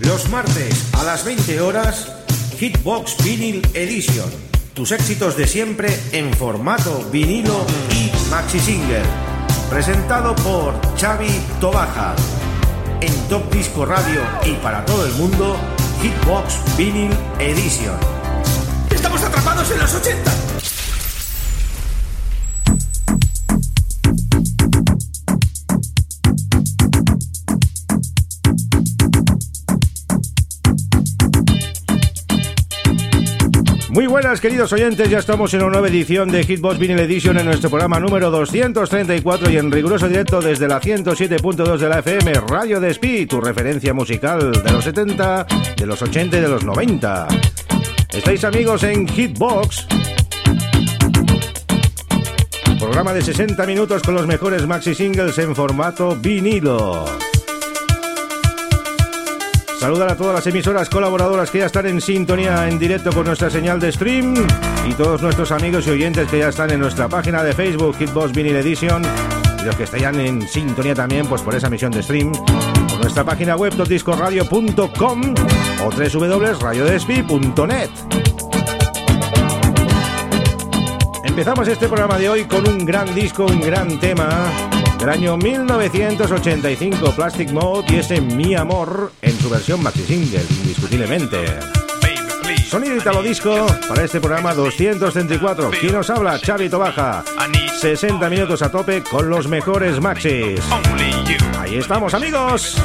Los martes a las 20 horas, Hitbox Vinyl Edition. Tus éxitos de siempre en formato vinilo y maxi single. Presentado por Xavi Tobaja. En Top Disco Radio y para todo el mundo, Hitbox Vinyl Edition. ¡Estamos atrapados en los 80! Buenas queridos oyentes, ya estamos en una nueva edición de Hitbox Vinyl Edition en nuestro programa número 234 y en riguroso directo desde la 107.2 de la FM, Radio Despí, tu referencia musical de los 70, de los 80 y de los 90. Estáis amigos en Hitbox, programa de 60 minutos con los mejores maxi singles en formato vinilo. Saludar a todas las emisoras colaboradoras que ya están en sintonía en directo con nuestra señal de stream. Y todos nuestros amigos y oyentes que ya están en nuestra página de Facebook Hitbox Vinyl Edition. Y los que estén en sintonía también pues por esa emisión de stream. Por nuestra página web topdiscoradio.com o www.radiodespi.net Empezamos este programa de hoy con un gran disco, un gran tema del año 1985, Plastic Mode y ese Mi Amor en su versión maxi single, indiscutiblemente. Sonido Italo Disco para este programa 234. ¿Quién nos habla? Xavi Tobaja. 60 minutos a tope con los mejores maxis. Ahí estamos, amigos.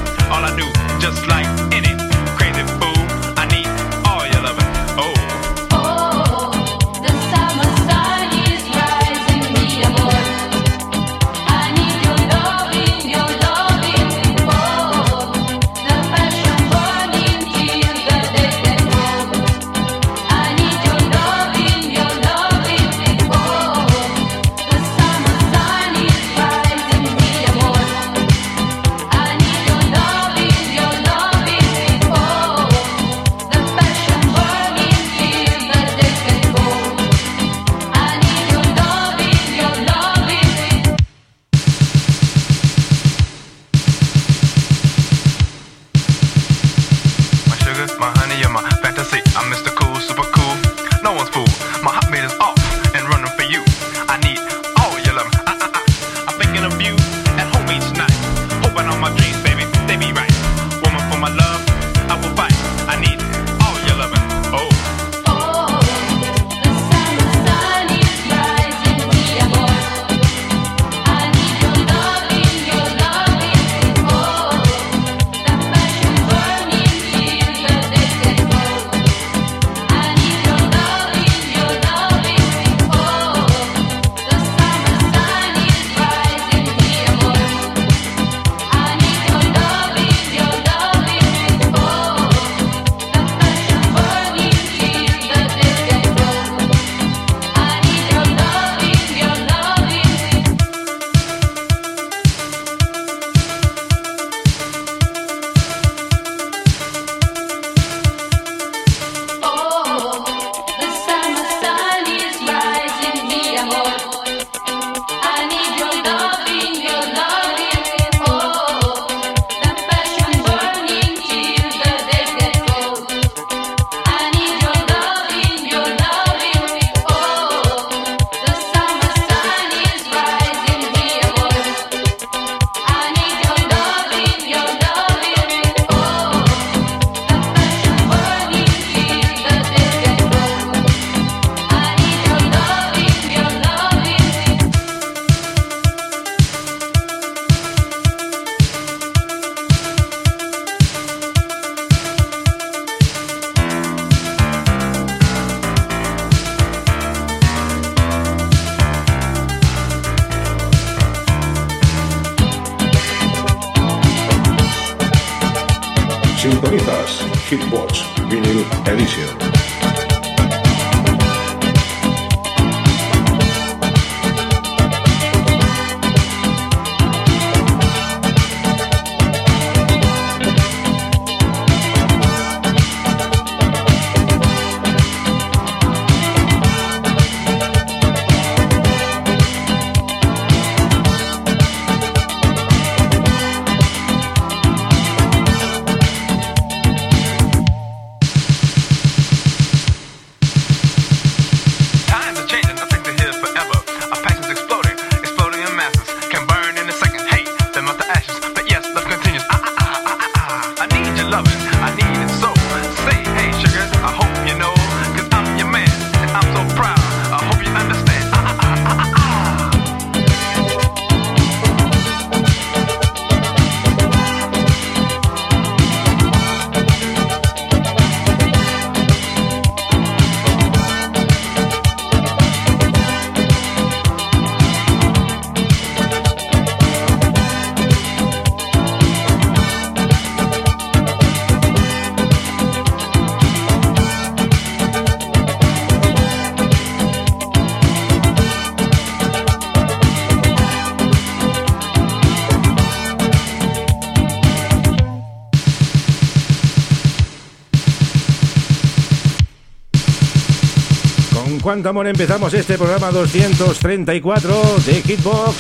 Cuánto amor empezamos este programa 234 de Hitbox.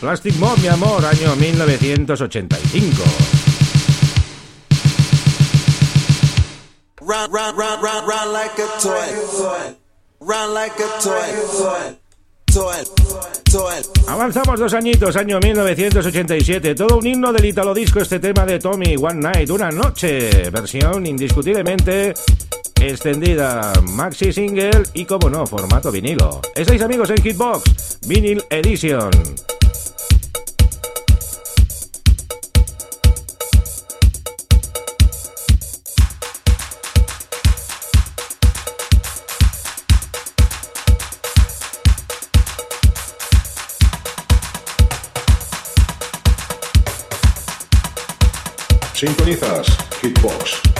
Plastic Mob, mi amor, año 1985. Run, run, run, run, run like a toy. Run like a toy. Avanzamos dos añitos, año 1987. Todo un himno del Italo Disco, este tema de Tommy, One Night, una noche. Versión indiscutiblemente extendida, maxi single y, como no, formato vinilo. Estáis amigos en Hitbox, Vinyl Edition. Sintonizas Hitbox.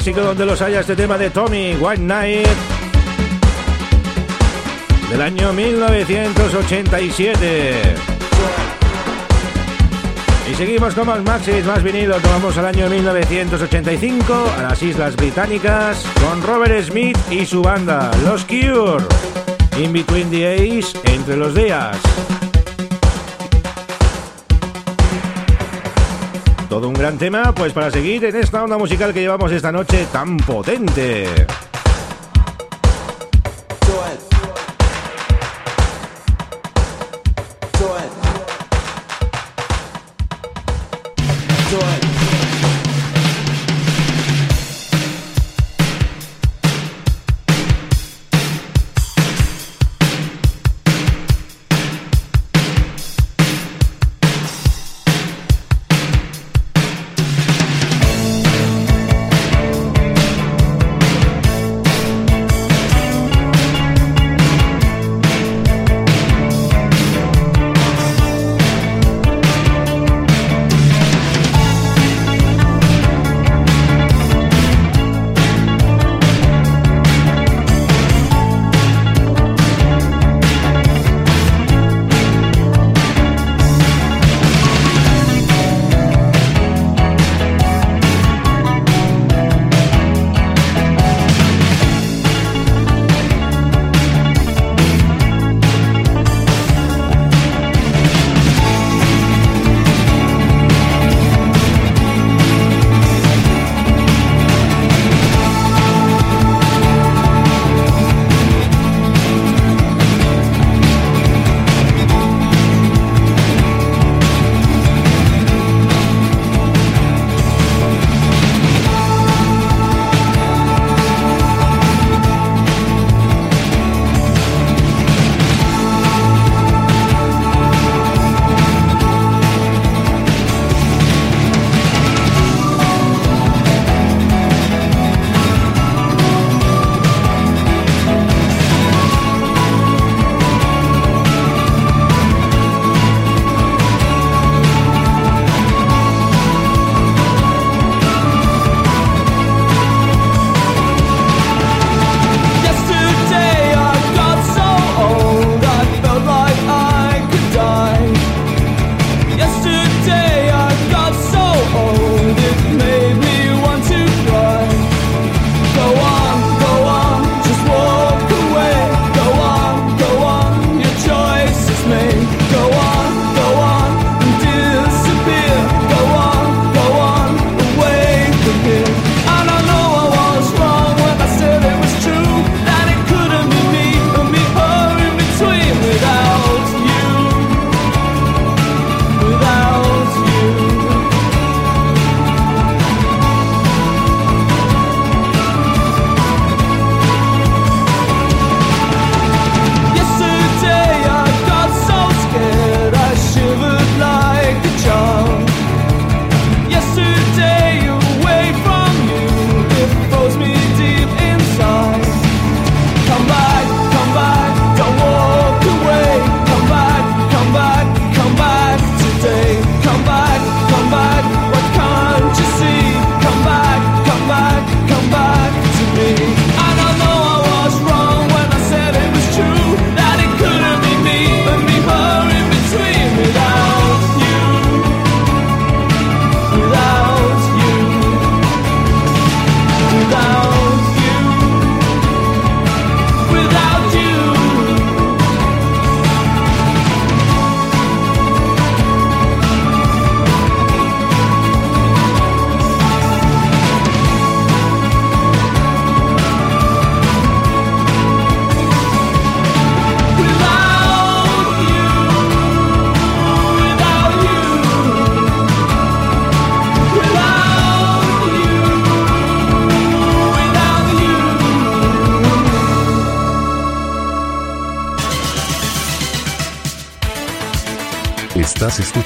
Clásico donde los haya este tema de Tommy White Knight del año 1987. Y seguimos con más maxis, más vinilos. Nos vamos al año 1985 a las Islas Británicas con Robert Smith y su banda, Los Cure. In Between the Ace, entre los días. Todo un gran tema, pues para seguir en esta onda musical que llevamos esta noche tan potente.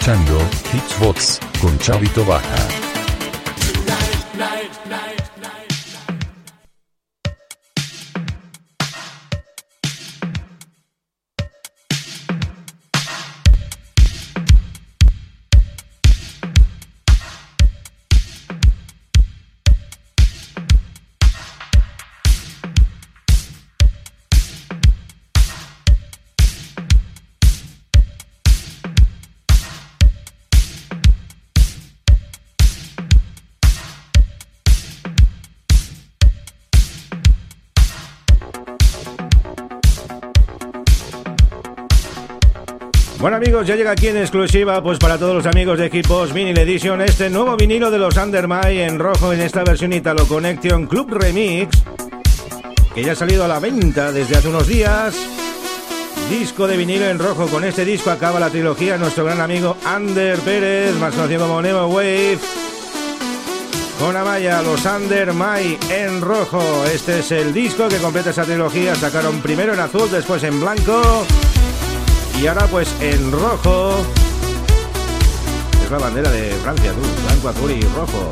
Escuchando Hitsbox con Chavito Baja. Bueno amigos, ya llega aquí en exclusiva pues para todos los amigos de equipos Vinyl Edition este nuevo vinilo de los Undermine en rojo en esta versión Italo Connection Club Remix que ya ha salido a la venta desde hace unos días. Disco de vinilo en rojo. Con este disco acaba la trilogía nuestro gran amigo Ander Pérez, más conocido como Nemo Wave. Con Amaya, los Under My en rojo. Este es el disco que completa esa trilogía. Sacaron primero en azul, después en blanco y ahora pues en rojo. Es la bandera de Francia, tú. Blanco, azul y rojo.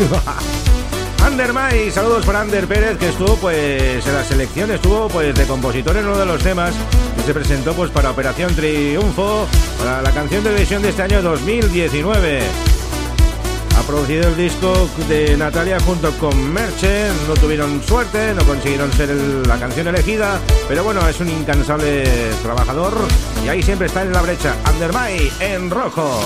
Ander May, saludos para Ander Pérez, que estuvo pues en la selección, estuvo pues de compositor en uno de los temas que se presentó pues para Operación Triunfo, para la canción de edición de este año 2019 ha producido el disco de Natalia junto con Merche. No tuvieron suerte, no consiguieron ser la canción elegida, pero bueno, es un incansable trabajador y ahí siempre está en la brecha. Undermay en rojo.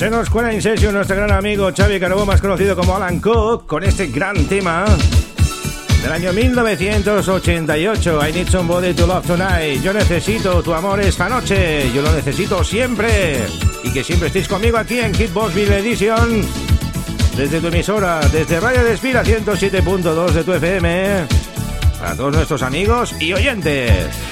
Se nos cuela en sesión nuestro gran amigo Xavi Carbó, más conocido como Alan Cook, con este gran tema del año 1988. I need somebody to love tonight. Yo necesito tu amor esta noche. Yo lo necesito siempre. Y que siempre estéis conmigo aquí en Hitbox Bill Edition. Desde tu emisora, desde Radio Despira 107.2 de tu FM. Para todos nuestros amigos y oyentes.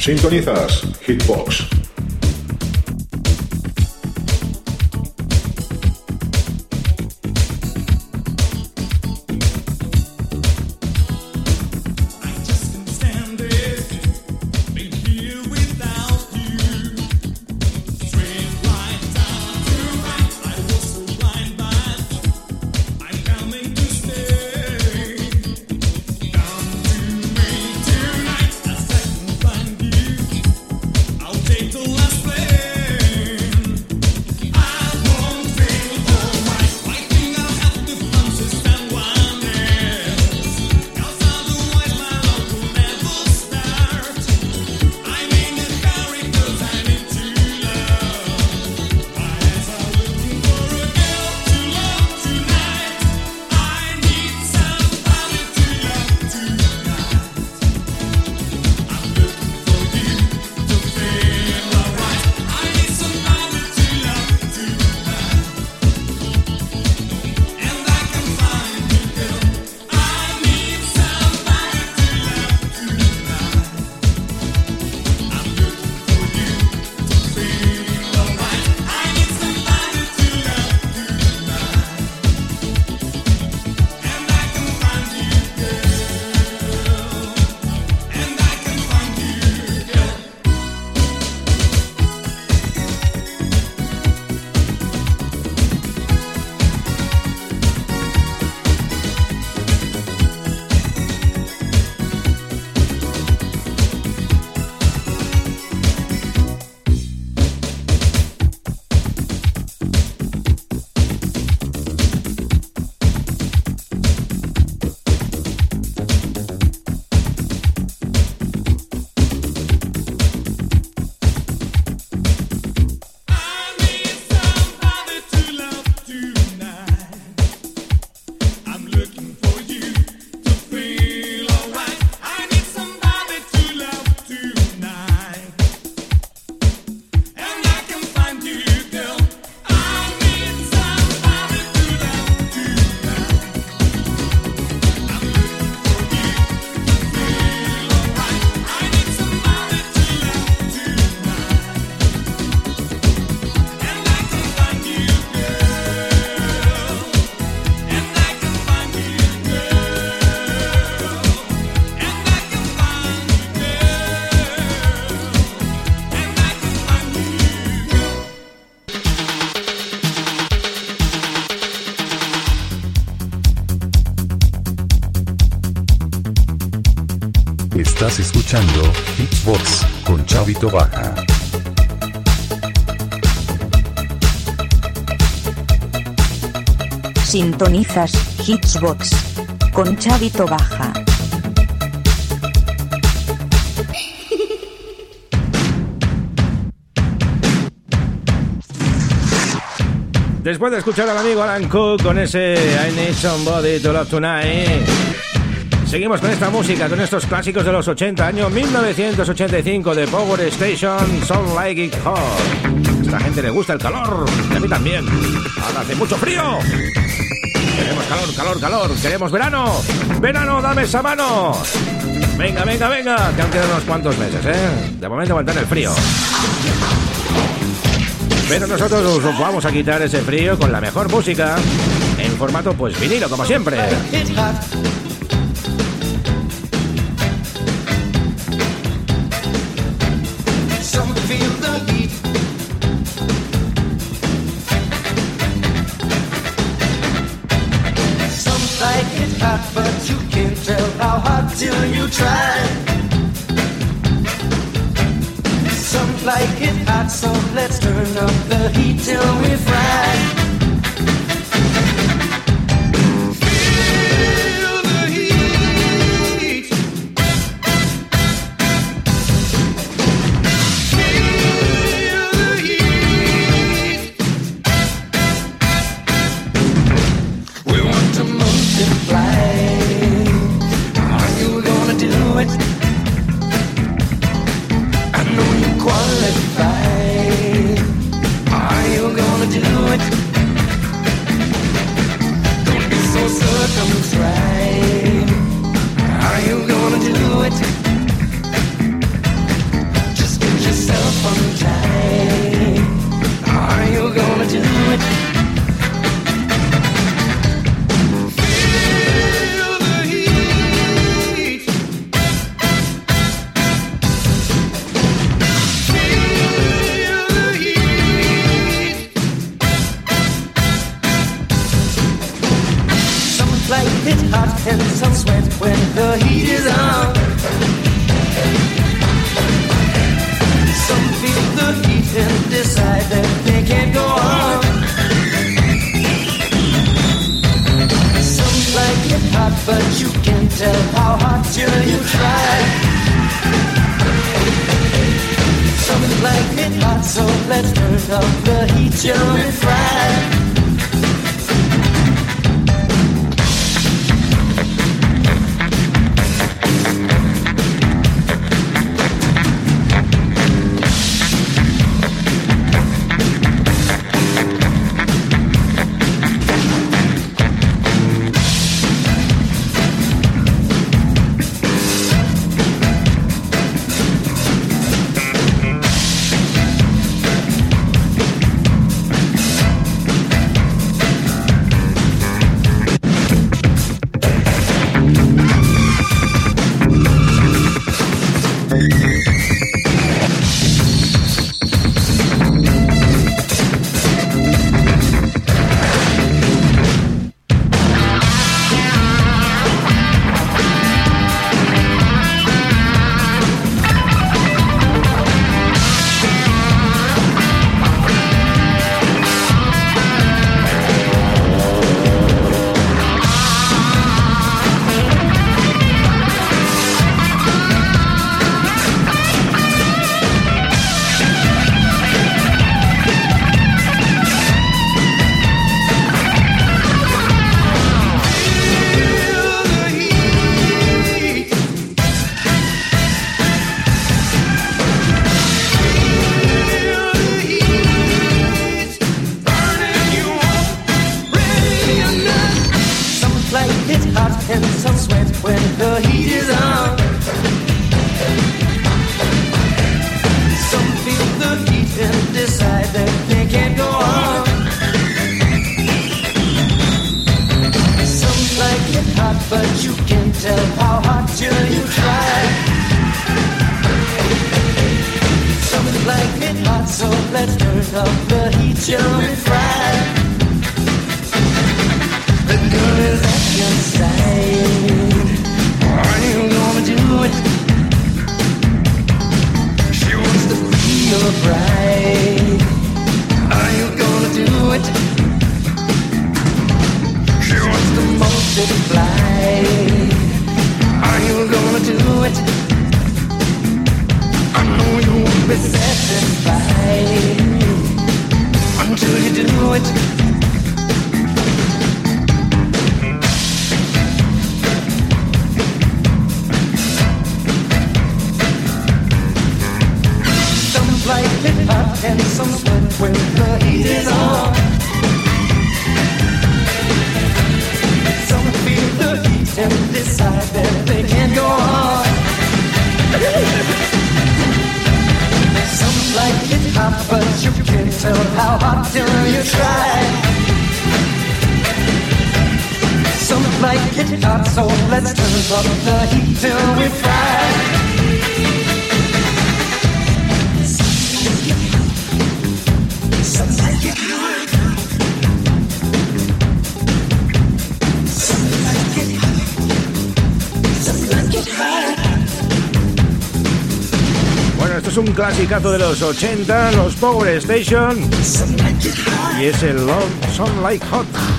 Sintonizas Hitbox. Escuchando Hitbox con Chavito Baja. Sintonizas Hitsbox con Chavito Baja. Después de escuchar al amigo Alan Cook con ese I Need Somebody to Love Tonight, seguimos con esta música, con estos clásicos de los 80, año 1985 de Power Station, Sound Like It Hot. A esta gente le gusta el calor, y a mí también. Ahora hace mucho frío. Queremos calor, calor, calor. Queremos verano. Verano, dame esa mano. Venga, venga, venga, que aún quedan unos cuantos meses, ¿eh? De momento aguantar el frío. Pero nosotros os vamos a quitar ese frío con la mejor música en formato pues vinilo, como siempre. Till you try. Some like it hot, so let's turn up the heat till we fry. Like it hot and some sweat when the heat is on. Some feel the heat and decide that they can't go on. Some like it hot, but you can't tell how hot till you try. Some like it hot, so let's turn up the heat till we fry. Un clasicazo de los 80, los Power Station. Y es el Love Sun Like Hot.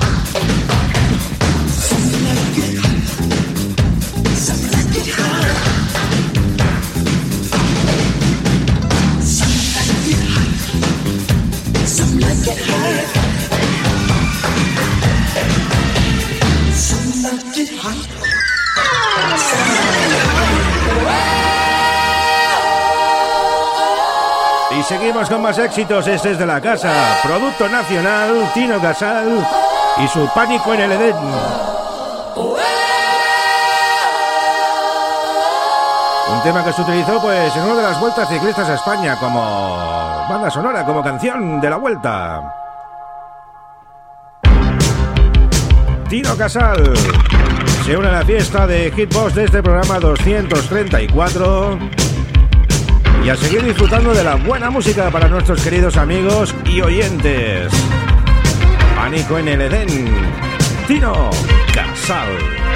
Con más éxitos. Este es de la casa. Producto nacional, Tino Casal y su pánico en el Edén. Un tema que se utilizó pues en una de las vueltas ciclistas a España como banda sonora, como canción de la vuelta. Tino Casal se une a la fiesta de Hitbox de este programa 234 y a seguir disfrutando de la buena música para nuestros queridos amigos y oyentes. Pánico en. Tino Casal.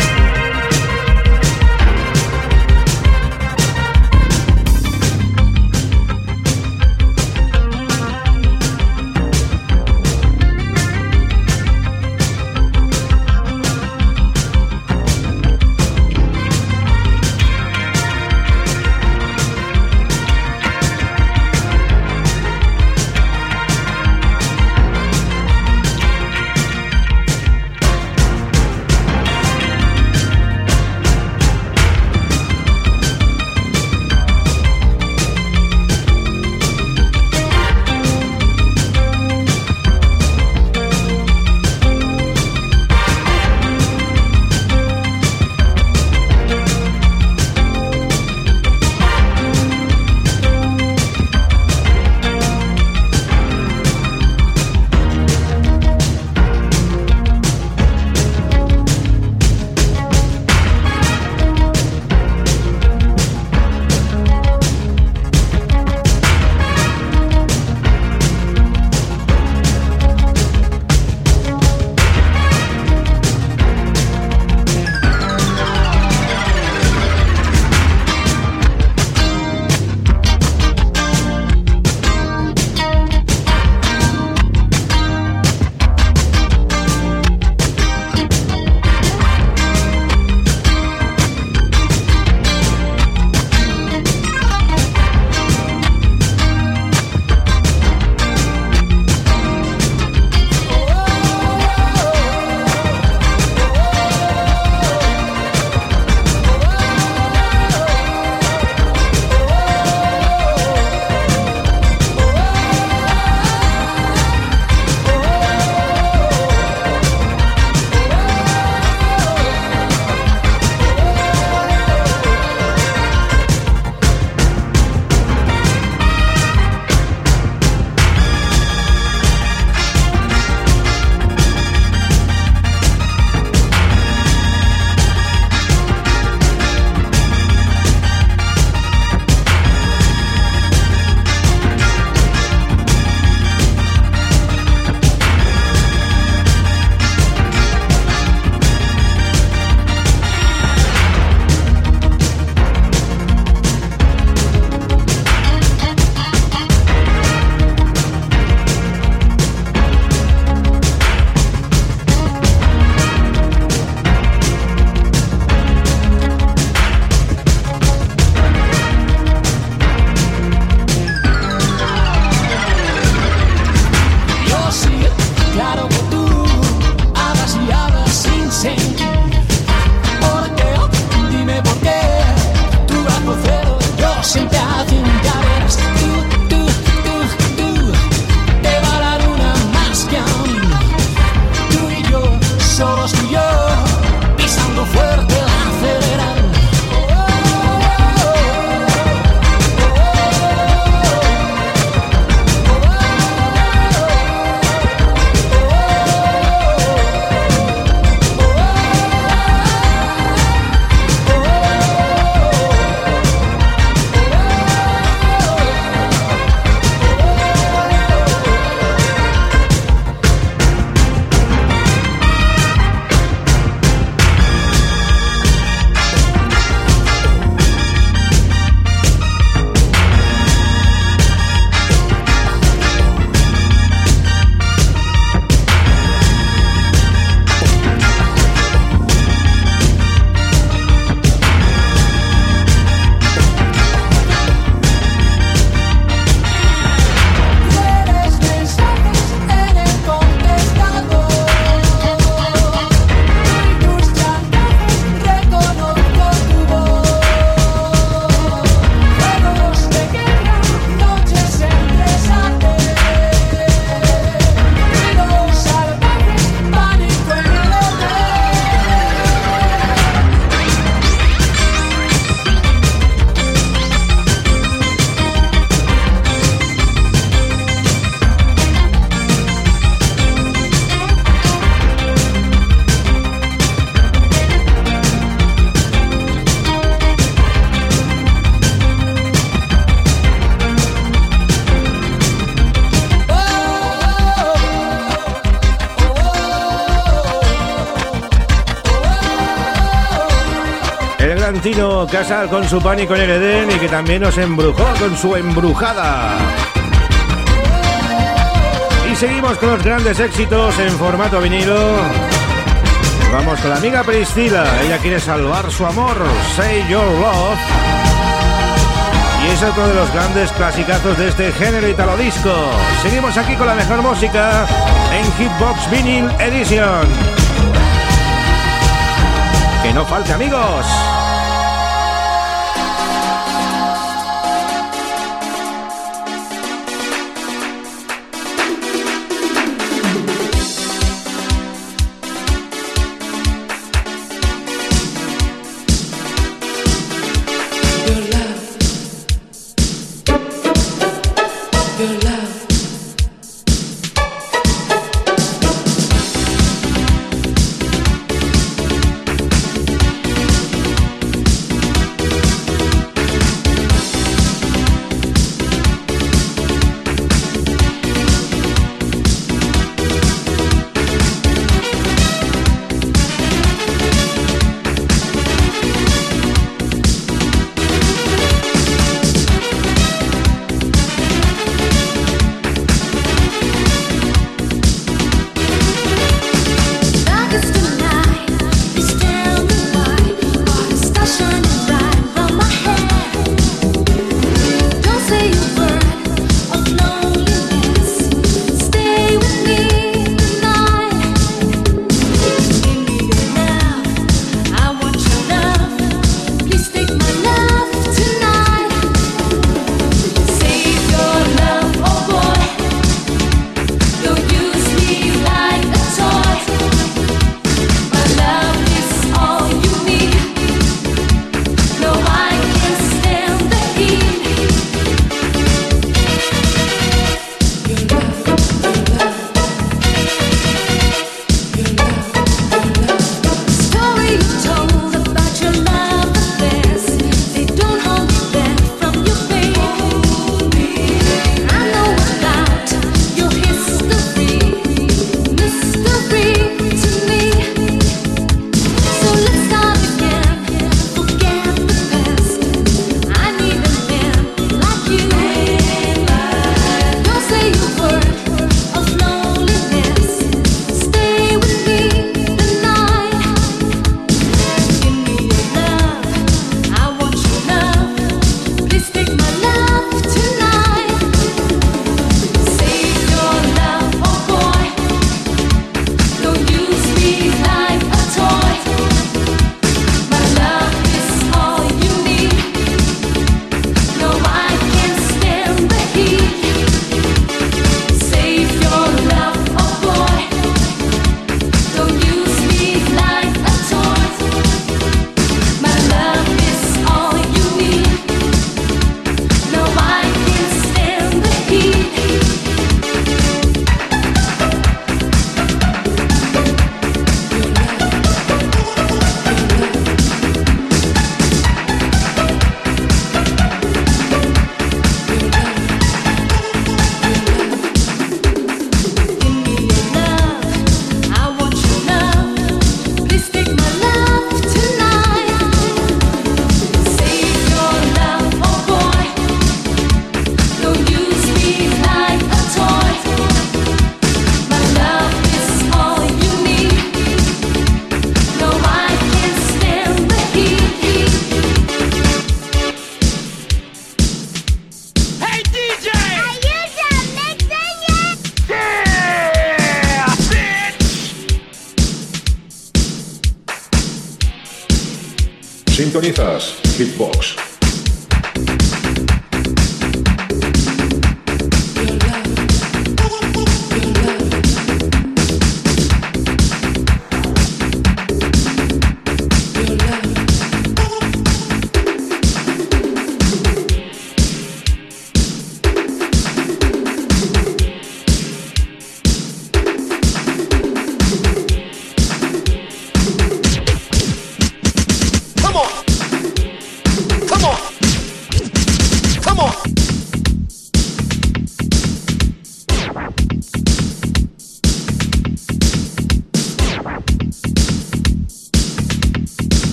Casal con su pánico en el Edén y que también nos embrujó con su embrujada. Y seguimos con los grandes éxitos en formato vinilo. Vamos con la amiga Priscila, ella quiere salvar su amor, Say Your Love. Y es otro de los grandes clasicazos de este género italo disco. Seguimos aquí con la mejor música en Hitbox Vinyl Edition. Que no falte amigos.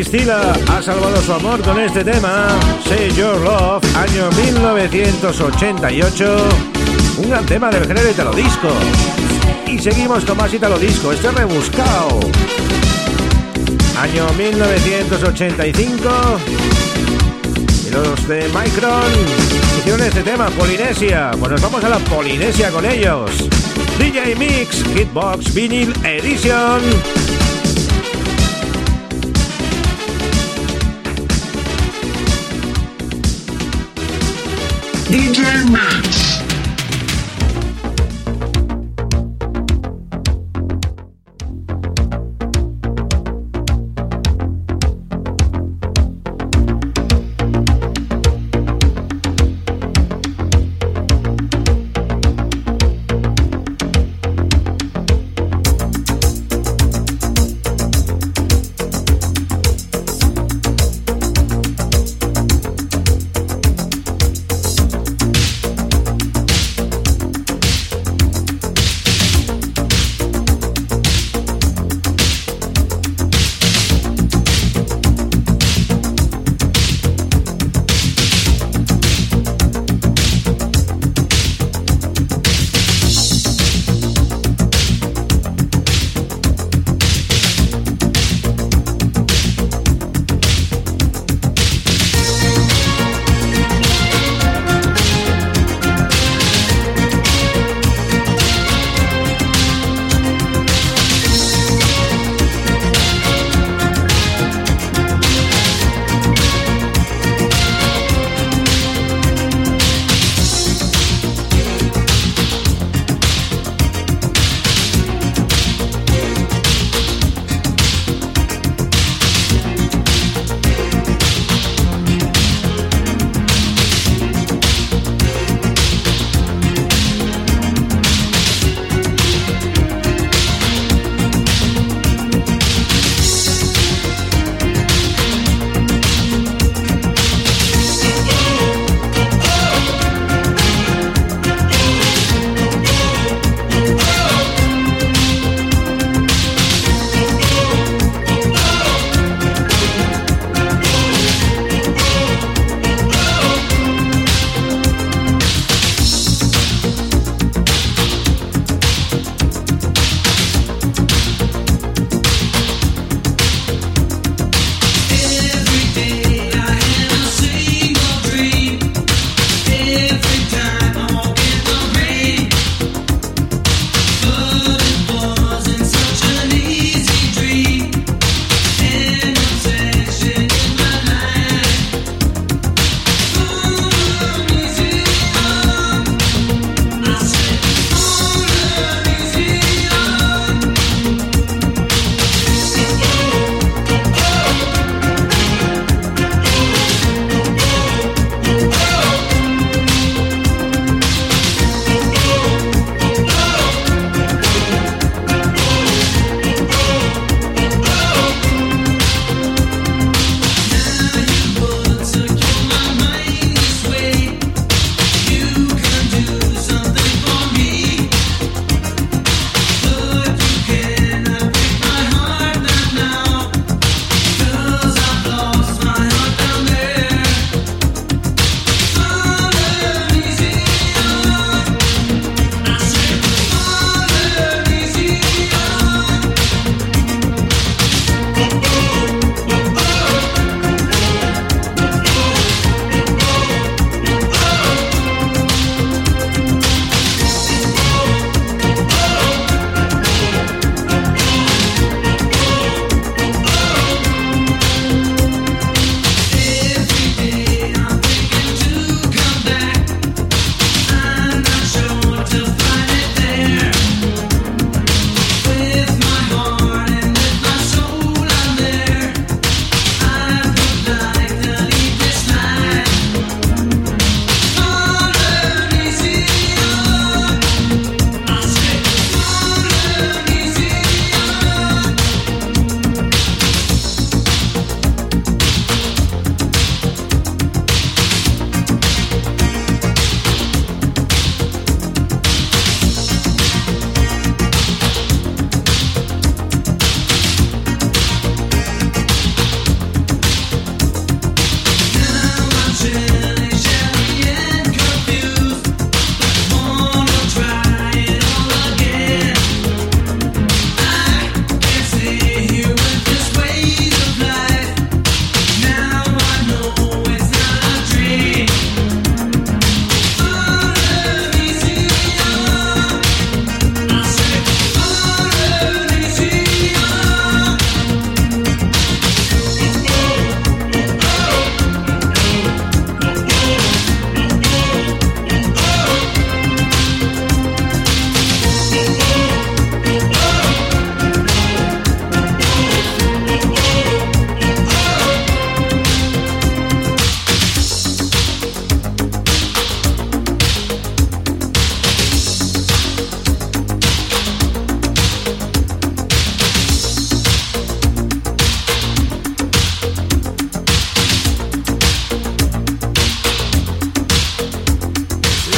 Priscila ha salvado su amor con este tema, Say Your Love, año 1988. Un gran tema del género italo disco. Y seguimos con más italo disco, este rebuscado. Año 1985. Y los de Micron hicieron este tema, Polinesia. Pues nos vamos a la Polinesia con ellos. DJ Mix, Hitbox Vinyl Edition. DJ Max.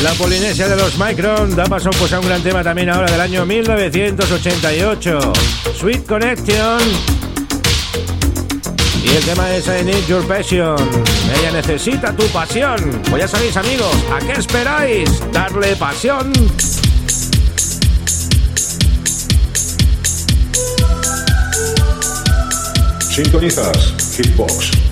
La Polinesia de los Micron da paso pues a un gran tema también ahora del año 1988. Sweet Connection. Y el tema es I Need Your Passion. Ella necesita tu pasión. Pues ya sabéis amigos, ¿a qué esperáis? Darle pasión. Sintonizas Hitbox.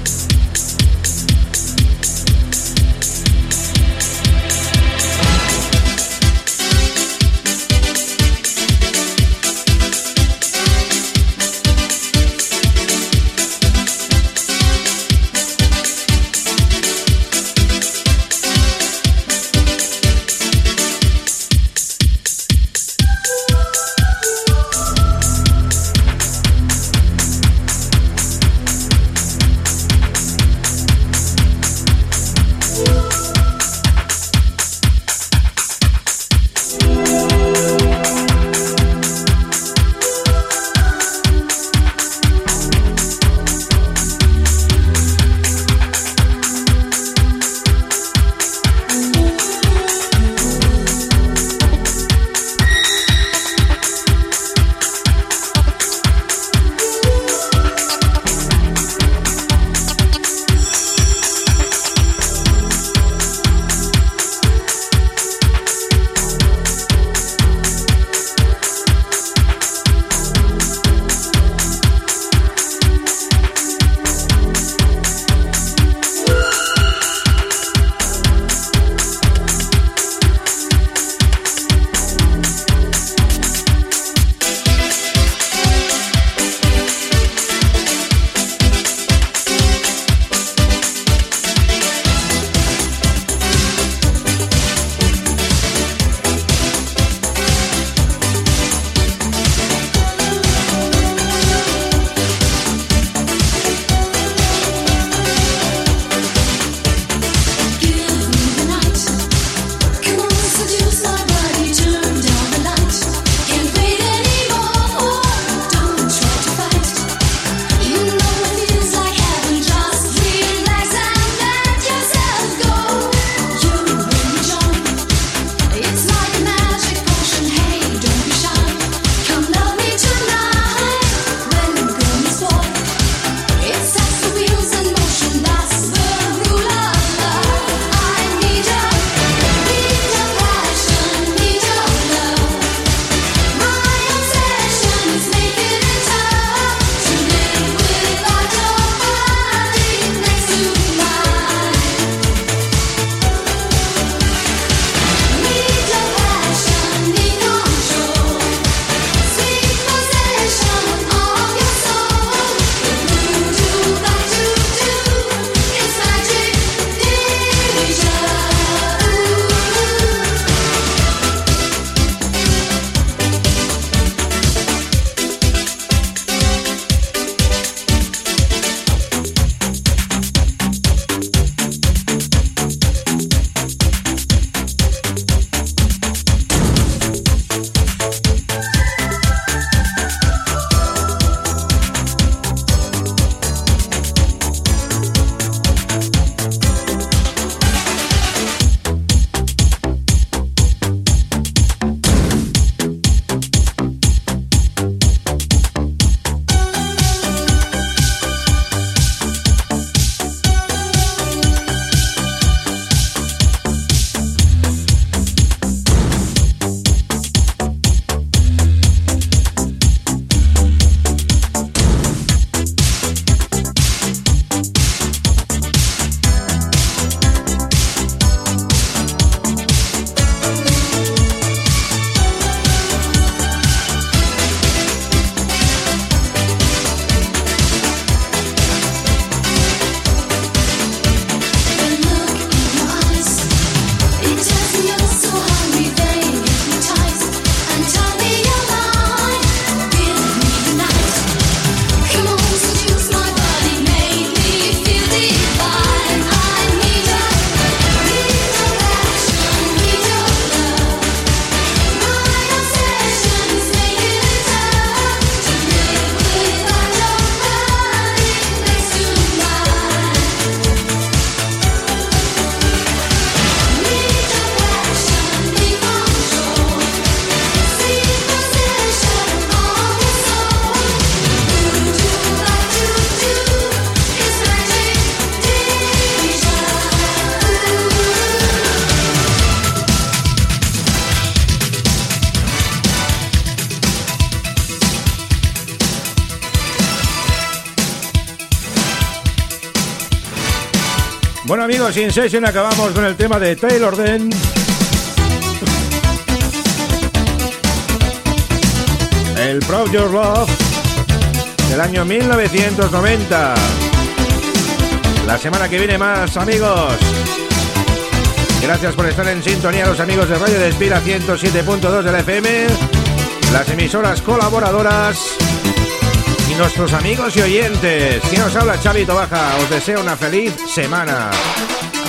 Bueno amigos, sin session acabamos con el tema de Taylor Den. El Proud Your Love del año 1990. La semana que viene más amigos. Gracias por estar en sintonía los amigos de Radio Despira 107.2 de la FM, las emisoras colaboradoras y nuestros amigos y oyentes. Quien nos habla Chavito Baja, os deseo una feliz semana.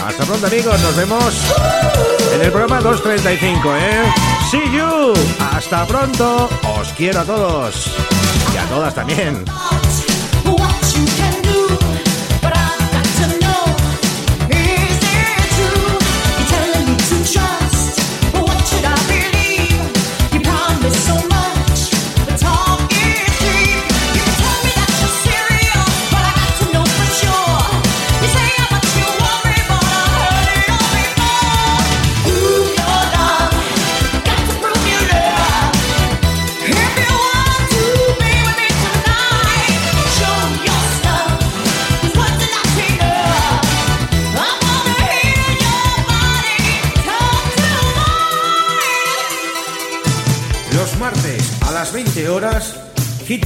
Hasta pronto amigos, nos vemos en el programa 235, ¿eh? See you. Hasta pronto. Os quiero a todos y a todas también.